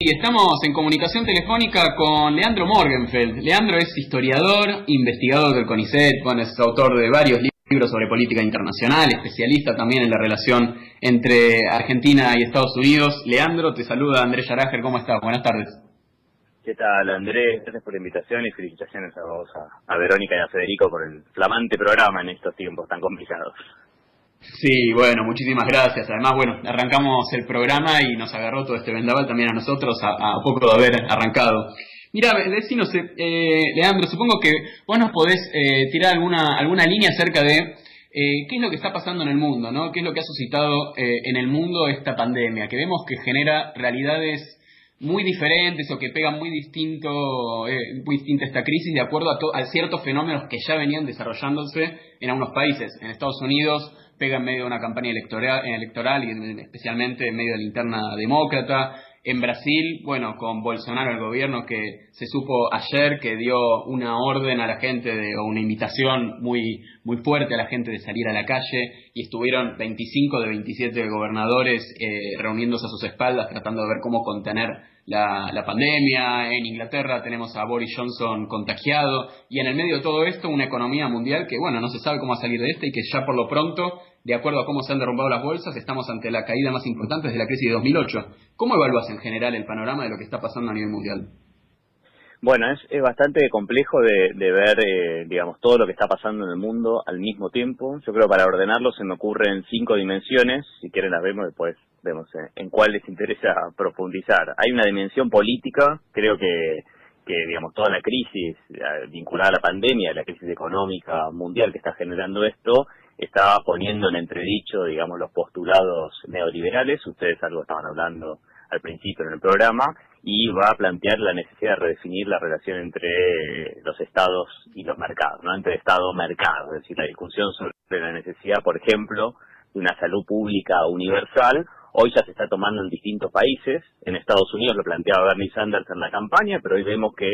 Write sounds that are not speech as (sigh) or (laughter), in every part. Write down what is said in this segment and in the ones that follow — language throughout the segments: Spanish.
Y estamos en comunicación telefónica con Leandro Morgenfeld. Leandro es historiador, investigador del CONICET, es autor de varios libros sobre política internacional, especialista también en la relación entre Argentina y Estados Unidos. Leandro, te saluda Andrés Yarager, ¿cómo estás? Buenas tardes. ¿Qué tal, Andrés? Gracias por la invitación y felicitaciones a vos, a Verónica y a Federico por el flamante programa en estos tiempos tan complicados. Sí, bueno, muchísimas gracias. Además, bueno, arrancamos el programa y nos agarró todo este vendaval también a nosotros a, poco de haber arrancado. Mira, decinos, eh, Leandro, supongo que vos nos podés eh, tirar alguna, alguna línea acerca de eh, qué es lo que está pasando en el mundo, ¿no? ¿Qué es lo que ha suscitado eh, en el mundo esta pandemia? Que vemos que genera realidades muy diferentes o que pegan muy distinto, muy distinta esta crisis de acuerdo a, a ciertos fenómenos que ya venían desarrollándose en algunos países. En Estados Unidos pega en medio de una campaña electoral, electoral y especialmente en medio de la interna demócrata. En Brasil, bueno, con Bolsonaro el gobierno que se supo ayer que dio una orden a la gente o una invitación muy, muy fuerte a la gente de salir a la calle y estuvieron 25 de 27 gobernadores eh, reuniéndose a sus espaldas tratando de ver cómo contener la, la, pandemia, en Inglaterra tenemos a Boris Johnson contagiado y en el medio de todo esto una economía mundial que, bueno, no se sabe cómo va a salir de esta y que ya por lo pronto, de acuerdo a cómo se han derrumbado las bolsas, estamos ante la caída más importante desde la crisis de 2008. ¿Cómo evalúas en general el panorama de lo que está pasando a nivel mundial? Bueno, es, es bastante complejo de, de ver, eh, digamos, todo lo que está pasando en el mundo al mismo tiempo. Yo creo que para ordenarlo se me ocurren cinco dimensiones. Si quieren las vemos después, vemos eh, en cuál les interesa profundizar. Hay una dimensión política, creo que, que digamos, toda la crisis vinculada a la pandemia, la crisis económica mundial que está generando esto, está poniendo en entredicho, digamos, los postulados neoliberales. Ustedes algo estaban hablando al principio en el programa y va a plantear la necesidad de redefinir la relación entre los estados y los mercados, ¿no? Entre estado-mercado, es decir, la discusión sobre la necesidad, por ejemplo, de una salud pública universal, hoy ya se está tomando en distintos países, en Estados Unidos lo planteaba Bernie Sanders en la campaña, pero hoy vemos que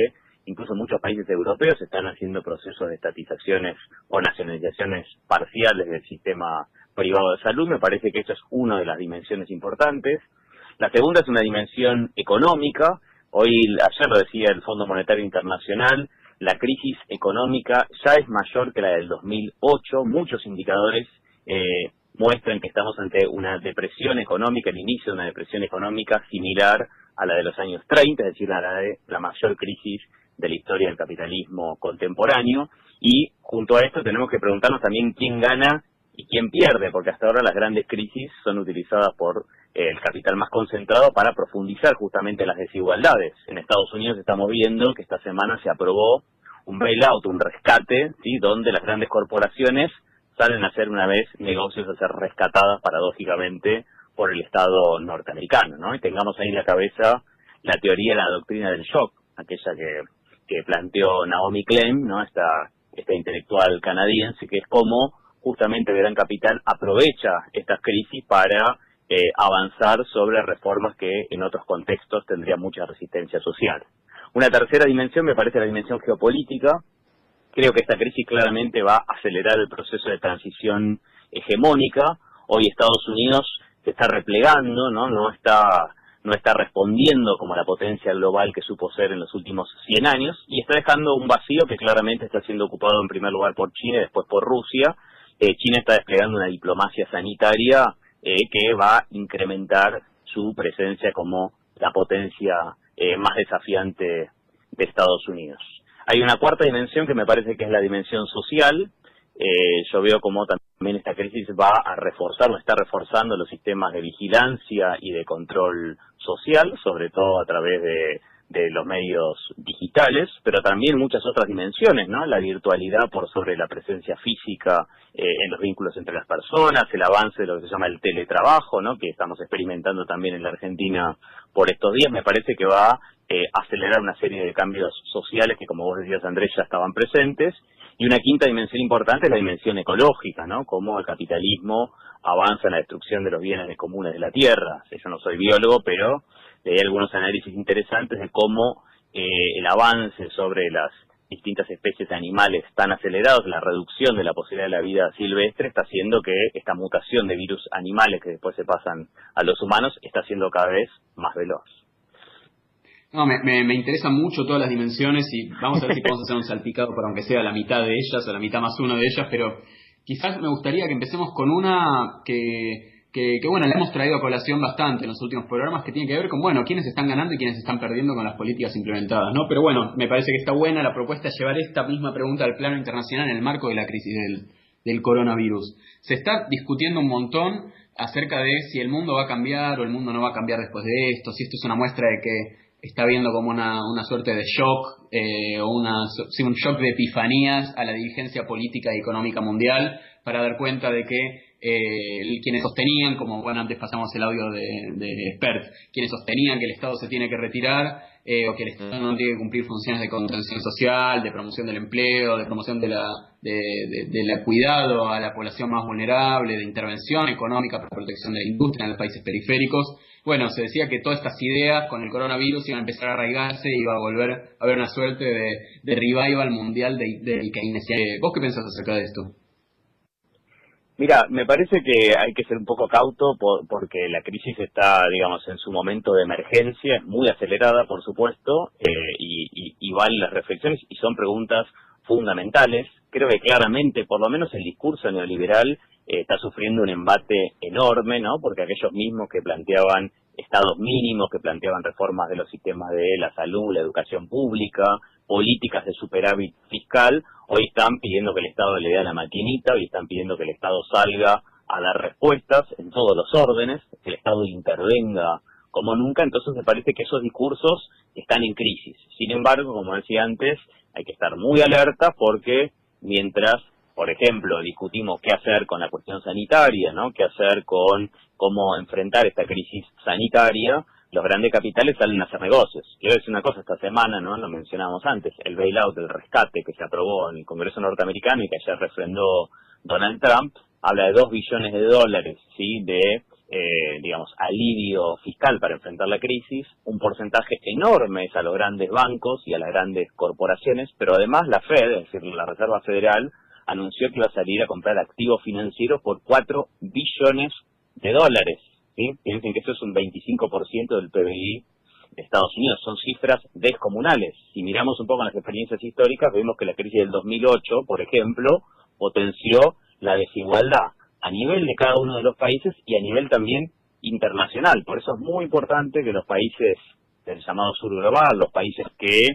incluso muchos países europeos están haciendo procesos de estatizaciones o nacionalizaciones parciales del sistema privado de salud, me parece que esto es una de las dimensiones importantes. La segunda es una dimensión económica. Hoy, ayer lo decía el Fondo Monetario Internacional, la crisis económica ya es mayor que la del 2008. Muchos indicadores eh, muestran que estamos ante una depresión económica, el inicio de una depresión económica similar a la de los años 30, es decir, a la de la mayor crisis de la historia del capitalismo contemporáneo. Y junto a esto tenemos que preguntarnos también quién gana y quién pierde, porque hasta ahora las grandes crisis son utilizadas por el capital más concentrado para profundizar justamente las desigualdades. En Estados Unidos estamos viendo que esta semana se aprobó un bailout, un rescate, donde las grandes corporaciones salen a hacer una vez negocios a ser rescatadas paradójicamente por el Estado norteamericano, ¿no? Y tengamos ahí en la cabeza la teoría, la doctrina del shock, aquella que, que planteó Naomi Klein, ¿no? Esta, esta intelectual canadiense, que es como justamente el gran capital aprovecha estas crisis para eh, avanzar sobre reformas que en otros contextos tendrían mucha resistencia social. Una tercera dimensión me parece la dimensión geopolítica. Creo que esta crisis claramente va a acelerar el proceso de transición hegemónica. Hoy Estados Unidos se está replegando, ¿no? Está respondiendo como la potencia global que supo ser en los últimos 100 años y está dejando un vacío que claramente está siendo ocupado en primer lugar por China y después por Rusia. Eh, China está desplegando una diplomacia sanitaria eh, que va a incrementar su presencia como la potencia eh, más desafiante de Estados Unidos. Hay una cuarta dimensión que me parece que es la dimensión social. Eh, yo veo como también esta crisis va a reforzar, o está reforzando los sistemas de vigilancia y de control social, sobre todo a través de de los medios digitales, pero también muchas otras dimensiones, ¿no? La virtualidad por sobre la presencia física eh, en los vínculos entre las personas, el avance de lo que se llama el teletrabajo, ¿no? Que estamos experimentando también en la Argentina por estos días, me parece que va a eh, acelerar una serie de cambios sociales que, como vos decías, Andrés, ya estaban presentes. Y una quinta dimensión importante es la dimensión ecológica, ¿no? Cómo el capitalismo avanza en la destrucción de los bienes comunes de la tierra. Yo no soy biólogo, pero hay algunos análisis interesantes de cómo eh, el avance sobre las distintas especies de animales tan acelerados, la reducción de la posibilidad de la vida silvestre está haciendo que esta mutación de virus animales que después se pasan a los humanos está siendo cada vez más veloz. No, me, me, interesan mucho todas las dimensiones y vamos a ver si podemos hacer un salpicado para aunque sea la mitad de ellas o la mitad más uno de ellas, pero quizás me gustaría que empecemos con una que, que, bueno, la hemos traído a colación bastante en los últimos programas, que tiene que ver con, bueno, quiénes están ganando y quiénes están perdiendo con las políticas implementadas, ¿no? Pero bueno, me parece que está buena la propuesta de llevar esta misma pregunta al plano internacional en el marco de la crisis del, del coronavirus. Se está discutiendo un montón acerca de si el mundo va a cambiar o el mundo no va a cambiar después de esto, si esto es una muestra de que está viendo como una, una suerte de shock eh, o una, un shock de epifanías a la dirigencia política y económica mundial para dar cuenta de que eh, quienes sostenían, como bueno antes pasamos el audio de, de Expert, quienes sostenían que el Estado se tiene que retirar eh, o que el Estado no tiene que cumplir funciones de contención social, de promoción del empleo, de promoción de la, de, de, cuidado a la población más vulnerable, de intervención económica para protección de la industria en los países periféricos, bueno, se decía que todas estas ideas con el coronavirus iban a empezar a arraigarse y iba a volver a haber una suerte de, de revival mundial del de, de ¿Vos qué pensás acerca de esto? Mira, me parece que hay que ser un poco cauto porque la crisis está, digamos, en su momento de emergencia, muy acelerada, por supuesto, eh, y, y, y valen las reflexiones y son preguntas fundamentales. Creo que claramente, por lo menos el discurso neoliberal está sufriendo un embate enorme, ¿no? Porque aquellos mismos que planteaban estados mínimos, que planteaban reformas de los sistemas de la salud, la educación pública, políticas de superávit fiscal, hoy están pidiendo que el Estado le dé la maquinita, hoy están pidiendo que el Estado salga a dar respuestas en todos los órdenes, que el Estado intervenga como nunca, entonces me parece que esos discursos están en crisis. Sin embargo, como decía antes, hay que estar muy alerta porque mientras por ejemplo, discutimos qué hacer con la cuestión sanitaria, ¿no? Qué hacer con cómo enfrentar esta crisis sanitaria, los grandes capitales salen a hacer negocios. Quiero decir una cosa, esta semana, ¿no? Lo mencionábamos antes, el bailout, el rescate que se aprobó en el Congreso norteamericano y que ayer refrendó Donald Trump, habla de dos billones de dólares, ¿sí? De, eh, digamos, alivio fiscal para enfrentar la crisis. Un porcentaje enorme es a los grandes bancos y a las grandes corporaciones, pero además la Fed, es decir, la Reserva Federal, anunció que iba a salir a comprar activos financieros por 4 billones de dólares. ¿sí? Piensen que eso es un 25% del PBI de Estados Unidos. Son cifras descomunales. Si miramos un poco las experiencias históricas, vemos que la crisis del 2008, por ejemplo, potenció la desigualdad a nivel de cada uno de los países y a nivel también internacional. Por eso es muy importante que los países del llamado sur global, los países que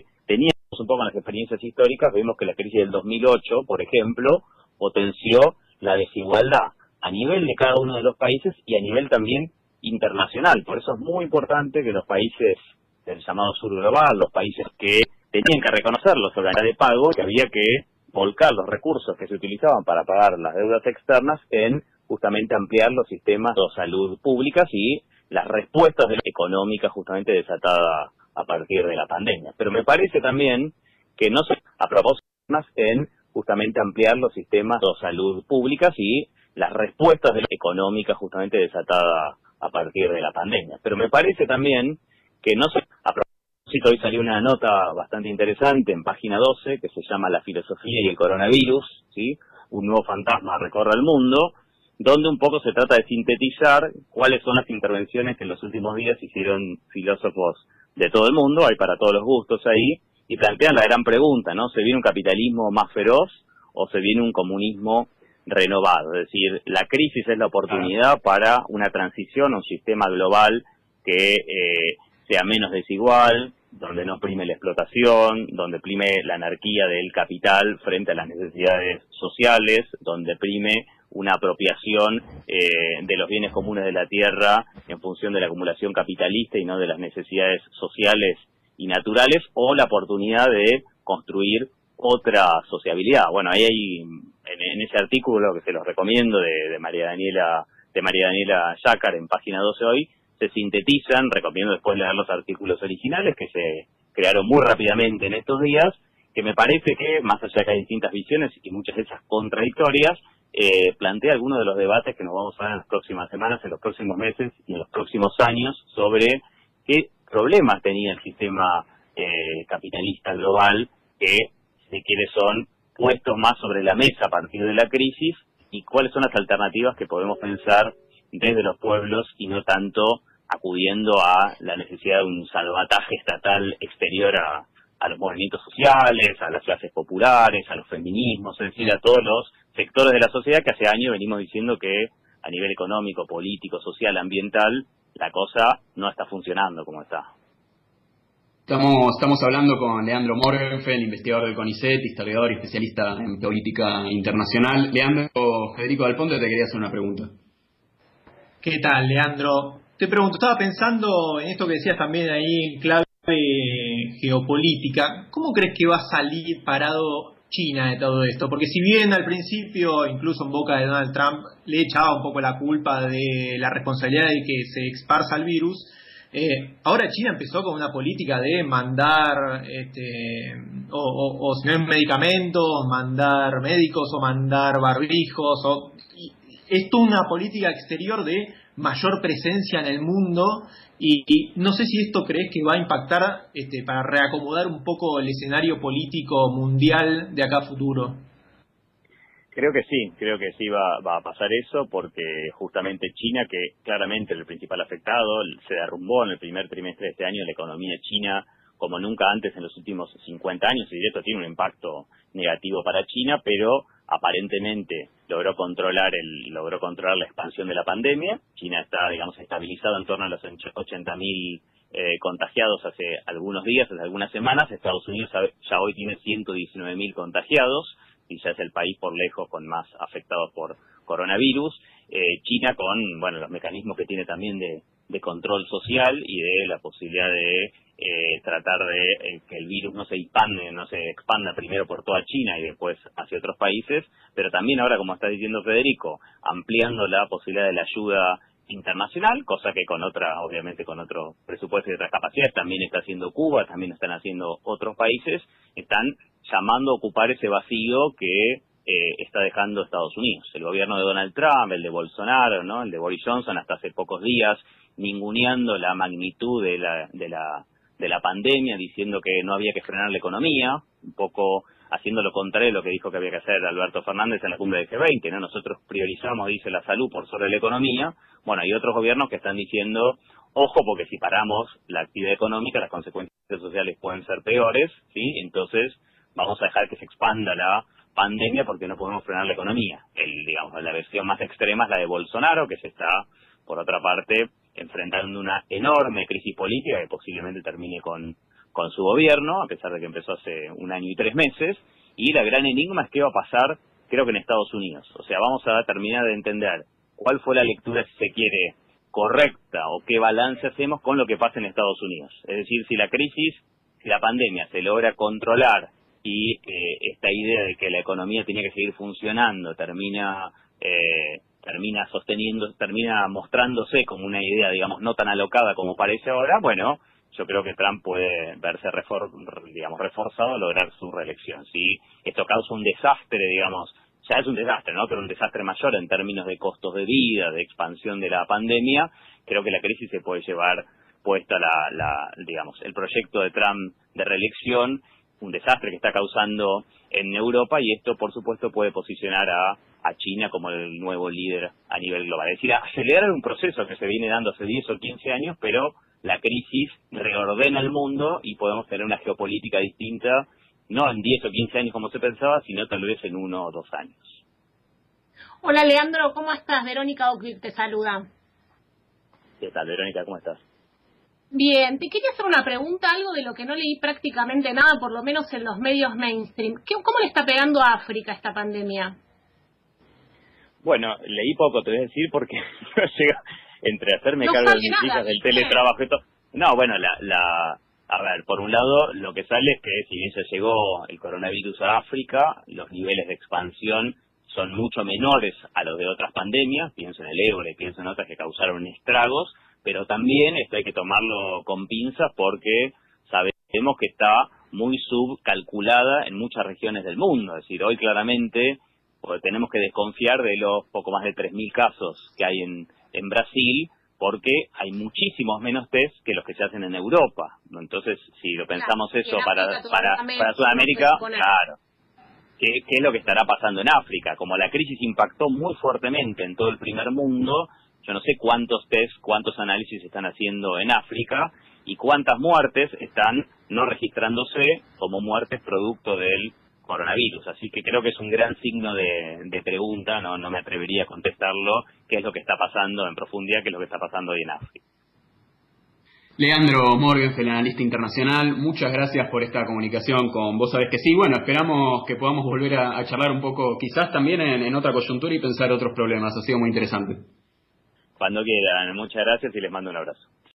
un poco las experiencias históricas, vemos que la crisis del 2008, por ejemplo, potenció la desigualdad a nivel de cada uno de los países y a nivel también internacional. Por eso es muy importante que los países del llamado sur global, los países que tenían que reconocer los organismos de pago, que había que volcar los recursos que se utilizaban para pagar las deudas externas en justamente ampliar los sistemas de salud públicas y las respuestas económicas justamente desatadas a partir de la pandemia. Pero me parece también que no se a propósito más en justamente ampliar los sistemas de salud públicas y las respuestas de la económica justamente desatada a partir de la pandemia. Pero me parece también que no se a propósito hoy salió una nota bastante interesante en página 12 que se llama La filosofía y el coronavirus, ¿sí? Un nuevo fantasma recorre el mundo, donde un poco se trata de sintetizar cuáles son las intervenciones que en los últimos días hicieron filósofos de todo el mundo, hay para todos los gustos ahí, y plantean la gran pregunta, ¿no? ¿Se viene un capitalismo más feroz o se viene un comunismo renovado? Es decir, la crisis es la oportunidad para una transición a un sistema global que eh, sea menos desigual, donde no prime la explotación, donde prime la anarquía del capital frente a las necesidades sociales, donde prime una apropiación eh, de los bienes comunes de la tierra en función de la acumulación capitalista y no de las necesidades sociales y naturales, o la oportunidad de construir otra sociabilidad. Bueno, ahí hay, en, ese artículo que se los recomiendo de, de María Daniela de María Daniela Yacar en página 12 hoy, se sintetizan, recomiendo después leer los artículos originales que se crearon muy rápidamente en estos días, que me parece que, más allá que hay distintas visiones y muchas de esas contradictorias, eh, plantea algunos de los debates que nos vamos a ver en las próximas semanas, en los próximos meses y en los próximos años sobre qué problemas tenía el sistema eh, capitalista global que, si quiere, son puestos más sobre la mesa a partir de la crisis y cuáles son las alternativas que podemos pensar desde los pueblos y no tanto acudiendo a la necesidad de un salvataje estatal exterior a, a los movimientos sociales, a las clases populares, a los feminismos, es decir, a todos los sectores de la sociedad que hace años venimos diciendo que a nivel económico, político, social, ambiental, la cosa no está funcionando como está. Estamos, estamos hablando con Leandro Morgenfeld, investigador del CONICET, historiador y especialista en política internacional. Leandro, Federico Ponte te quería hacer una pregunta. ¿Qué tal, Leandro? Te pregunto, estaba pensando en esto que decías también ahí en clave geopolítica. ¿Cómo crees que va a salir parado China de todo esto? Porque si bien al principio, incluso en boca de Donald Trump, le echaba un poco la culpa de la responsabilidad de que se esparza el virus, eh, ahora China empezó con una política de mandar, este, o, si no medicamentos, mandar médicos o mandar barbijos. O, es una política exterior de mayor presencia en el mundo y, no sé si esto crees que va a impactar este, para reacomodar un poco el escenario político mundial de acá futuro. Creo que sí, creo que sí va, va, a pasar eso porque justamente China, que claramente es el principal afectado, se derrumbó en el primer trimestre de este año la economía china como nunca antes en los últimos 50 años y esto tiene un impacto negativo para China, pero aparentemente logró controlar el logró controlar la expansión de la pandemia. China está, digamos, estabilizado en torno a los 80.000 eh, contagiados hace algunos días, hace algunas semanas. Estados Unidos ya hoy tiene 119.000 contagiados y ya es el país por lejos con más afectados por coronavirus. Eh, China con, bueno, los mecanismos que tiene también de, de control social y de la posibilidad de eh, tratar de eh, que el virus no se expande, no se expanda primero por toda China y después hacia otros países, pero también ahora, como está diciendo Federico, ampliando la posibilidad de la ayuda internacional, cosa que con otra, obviamente con otro presupuesto y otras capacidades también está haciendo Cuba, también están haciendo otros países, están llamando a ocupar ese vacío que eh, está dejando Estados Unidos. El gobierno de Donald Trump, el de Bolsonaro, ¿no? el de Boris Johnson hasta hace pocos días, ninguneando la magnitud de la, de la, de la pandemia, diciendo que no había que frenar la economía, un poco haciendo lo contrario de lo que dijo que había que hacer Alberto Fernández en la cumbre de G20, ¿no? Nosotros priorizamos, dice, la salud por sobre la economía. Bueno, hay otros gobiernos que están diciendo, ojo, porque si paramos la actividad económica, las consecuencias sociales pueden ser peores, ¿sí? Entonces, vamos a dejar que se expanda la pandemia porque no podemos frenar la economía. El, digamos, la versión más extrema es la de Bolsonaro, que se está, por otra parte, enfrentando una enorme crisis política que posiblemente termine con, con su gobierno, a pesar de que empezó hace un año y tres meses. Y la gran enigma es qué va a pasar, creo que en Estados Unidos. O sea, vamos a terminar de entender cuál fue la lectura, si se quiere, correcta o qué balance hacemos con lo que pasa en Estados Unidos. Es decir, si la crisis, si la pandemia se logra controlar y eh, esta idea de que la economía tenía que seguir funcionando termina eh, termina sosteniendo, termina mostrándose como una idea, digamos, no tan alocada como parece ahora, bueno, yo creo que Trump puede verse refor digamos, reforzado a lograr su reelección. Si esto causa un desastre, digamos, ya es un desastre, ¿no? Pero un desastre mayor en términos de costos de vida, de expansión de la pandemia, creo que la crisis se puede llevar puesta la, la digamos, el proyecto de Trump de reelección, un desastre que está causando en Europa y esto, por supuesto, puede posicionar a a China como el nuevo líder a nivel global. Es decir, acelerar un proceso que se viene dando hace 10 o 15 años, pero la crisis reordena el mundo y podemos tener una geopolítica distinta, no en 10 o 15 años como se pensaba, sino tal vez en uno o dos años. Hola Leandro, ¿cómo estás? Verónica Oclick te saluda. ¿Qué tal, Verónica? ¿Cómo estás? Bien, te quería hacer una pregunta, algo de lo que no leí prácticamente nada, por lo menos en los medios mainstream. ¿Cómo le está pegando a África esta pandemia? Bueno, leí poco, te voy a decir, porque (laughs) llega entre hacerme cargo de mis hijas, del teletrabajo y todo. No, bueno, la, la, a ver, por un lado, lo que sale es que si bien se llegó el coronavirus a África, los niveles de expansión son mucho menores a los de otras pandemias, pienso en el ébola y pienso en otras que causaron estragos, pero también esto hay que tomarlo con pinzas porque sabemos que está muy subcalculada en muchas regiones del mundo. Es decir, hoy claramente porque tenemos que desconfiar de los poco más de 3.000 casos que hay en, en Brasil, porque hay muchísimos menos test que los que se hacen en Europa. Entonces, si lo pensamos eso para, para, para Sudamérica, claro. ¿Qué, ¿Qué es lo que estará pasando en África? Como la crisis impactó muy fuertemente en todo el primer mundo, yo no sé cuántos test, cuántos análisis están haciendo en África y cuántas muertes están no registrándose como muertes producto del coronavirus. Así que creo que es un gran signo de, pregunta, no, no me atrevería a contestarlo, qué es lo que está pasando en profundidad, qué es lo que está pasando hoy en África. Leandro Morgan, el analista internacional, muchas gracias por esta comunicación con vos. Sabés que sí, bueno, esperamos que podamos volver a, charlar un poco, quizás también en, otra coyuntura y pensar otros problemas. Ha sido muy interesante. Cuando quieran, muchas gracias y les mando un abrazo.